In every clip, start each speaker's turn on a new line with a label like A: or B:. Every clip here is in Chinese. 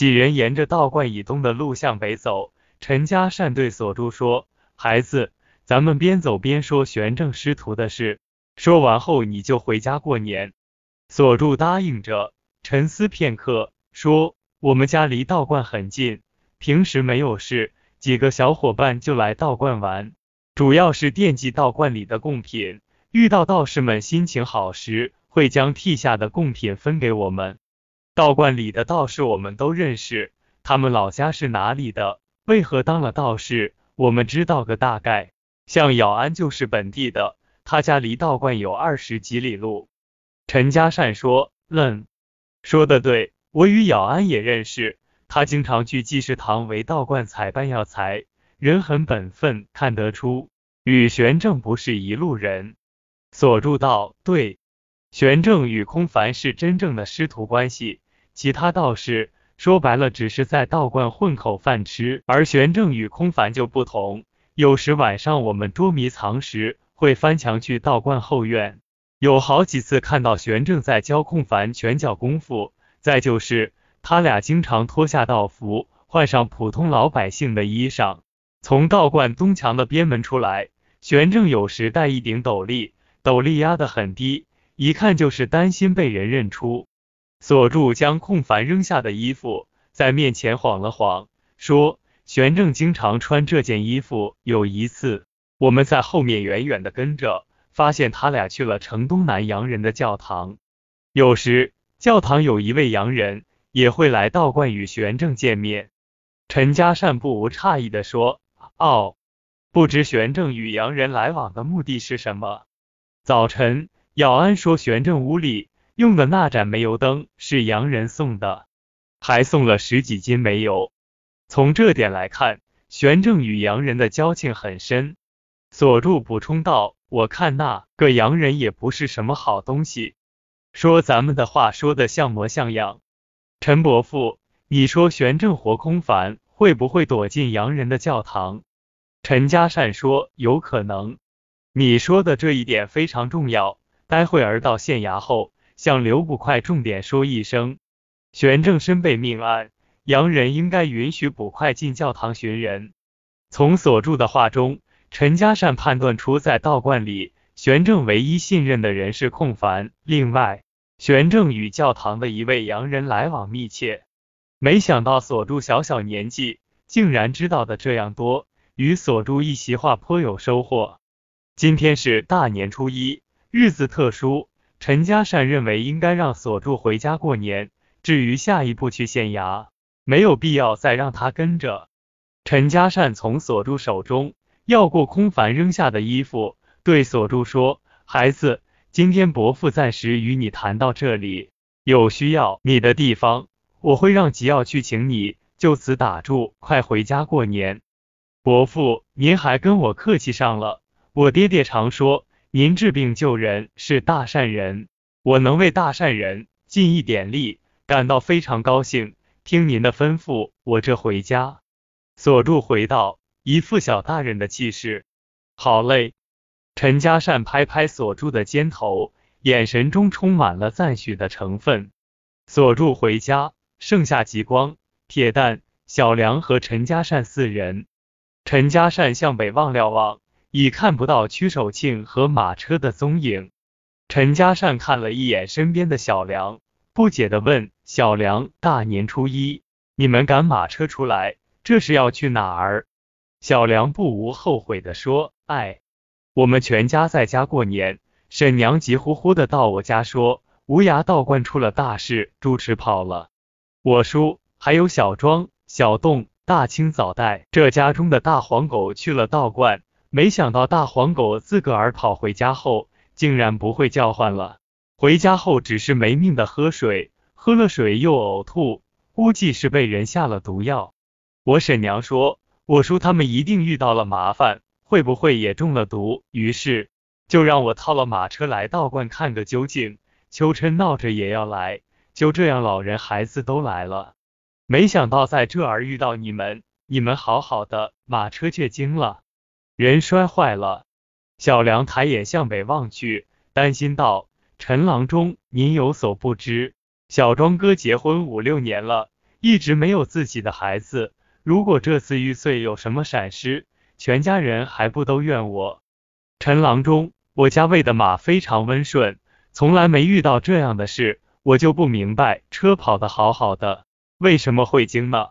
A: 几人沿着道观以东的路向北走。陈家善对锁柱说：“孩子，咱们边走边说玄正师徒的事，说完后你就回家过年。”锁柱答应着，沉思片刻，说：“我们家离道观很近，平时没有事，几个小伙伴就来道观玩，主要是惦记道观里的贡品。遇到道士们心情好时，会将替下的贡品分给我们。道观里的道士我们都认识，他们老家是哪里的？”为何当了道士？我们知道个大概。像姚安就是本地的，他家离道观有二十几里路。陈家善说：“愣，说的对，我与姚安也认识，他经常去济世堂为道观采办药材，人很本分，看得出与玄正不是一路人。”锁住道：“对，玄正与空凡是真正的师徒关系，其他道士。”说白了，只是在道观混口饭吃，而玄正与空凡就不同。有时晚上我们捉迷藏时，会翻墙去道观后院，有好几次看到玄正在教空凡拳脚功夫。再就是他俩经常脱下道服，换上普通老百姓的衣裳，从道观东墙的边门出来。玄正有时戴一顶斗笠，斗笠压得很低，一看就是担心被人认出。锁住将空凡扔下的衣服，在面前晃了晃，说：“玄正经常穿这件衣服。有一次，我们在后面远远的跟着，发现他俩去了城东南洋人的教堂。有时教堂有一位洋人也会来道观与玄正见面。”陈家善不无诧异的说：“哦，不知玄正与洋人来往的目的是什么？”早晨，姚安说玄正屋里。用的那盏煤油灯是洋人送的，还送了十几斤煤油。从这点来看，玄正与洋人的交情很深。锁住补充道：“我看那个洋人也不是什么好东西，说咱们的话说的像模像样。”陈伯父，你说玄正活空凡会不会躲进洋人的教堂？陈家善说：“有可能。你说的这一点非常重要。待会儿到县衙后。”向刘捕快重点说一声，玄正身被命案，洋人应该允许捕快进教堂寻人。从所著的话中，陈家善判断出，在道观里，玄正唯一信任的人是空凡。另外，玄正与教堂的一位洋人来往密切。没想到所著小小年纪，竟然知道的这样多，与所著一席话颇有收获。今天是大年初一，日子特殊。陈家善认为应该让锁住回家过年，至于下一步去县衙，没有必要再让他跟着。陈家善从锁住手中要过空凡扔下的衣服，对锁住说：“孩子，今天伯父暂时与你谈到这里，有需要你的地方，我会让吉耀去请你，就此打住，快回家过年。伯父，您还跟我客气上了，我爹爹常说。”您治病救人是大善人，我能为大善人尽一点力，感到非常高兴。听您的吩咐，我这回家。锁住回道，一副小大人的气势。好嘞。陈家善拍拍锁住的肩头，眼神中充满了赞许的成分。锁住回家，剩下极光、铁蛋、小梁和陈家善四人。陈家善向北望了望。已看不到曲守庆和马车的踪影。陈家善看了一眼身边的小梁，不解的问：“小梁，大年初一你们赶马车出来，这是要去哪儿？”小梁不无后悔的说：“哎，我们全家在家过年。沈娘急呼呼的到我家说，无涯道观出了大事，主持跑了。我叔还有小庄、小栋、大清早带这家中的大黄狗去了道观。”没想到大黄狗自个儿跑回家后，竟然不会叫唤了。回家后只是没命的喝水，喝了水又呕吐，估计是被人下了毒药。我婶娘说，我叔他们一定遇到了麻烦，会不会也中了毒？于是就让我套了马车来道观看个究竟。秋琛闹着也要来，就这样老人孩子都来了。没想到在这儿遇到你们，你们好好的，马车却惊了。人摔坏了，小梁抬眼向北望去，担心道：“陈郎中，您有所不知，小庄哥结婚五六年了，一直没有自己的孩子。如果这次玉碎有什么闪失，全家人还不都怨我？陈郎中，我家喂的马非常温顺，从来没遇到这样的事，我就不明白，车跑得好好的，为什么会惊呢？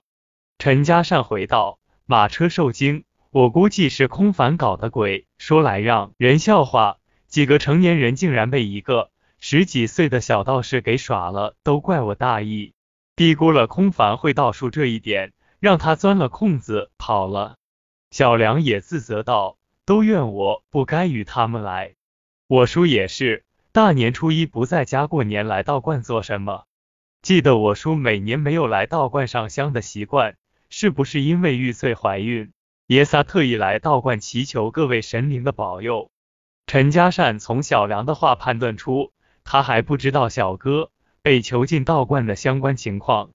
A: 陈家善回道：马车受惊，我估计是空凡搞的鬼，说来让人笑话。几个成年人竟然被一个十几岁的小道士给耍了，都怪我大意，低估了空凡会道术这一点，让他钻了空子跑了。小梁也自责道。都怨我不该与他们来，我叔也是，大年初一不在家过年，来道观做什么？记得我叔每年没有来道观上香的习惯，是不是因为玉翠怀孕？爷仨特意来道观祈求各位神灵的保佑。陈家善从小梁的话判断出，他还不知道小哥被囚禁道观的相关情况。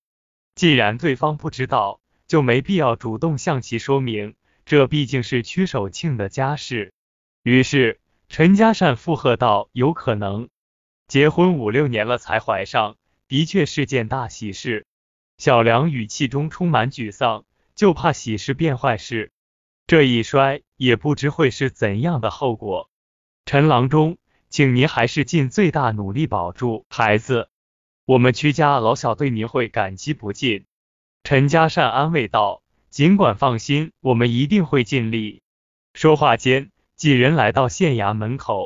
A: 既然对方不知道，就没必要主动向其说明。这毕竟是屈守庆的家事，于是陈家善附和道：“有可能，结婚五六年了才怀上，的确是件大喜事。”小梁语气中充满沮丧，就怕喜事变坏事，这一摔也不知会是怎样的后果。陈郎中，请您还是尽最大努力保住孩子，我们屈家老小对您会感激不尽。”陈家善安慰道。尽管放心，我们一定会尽力。说话间，几人来到县衙门口。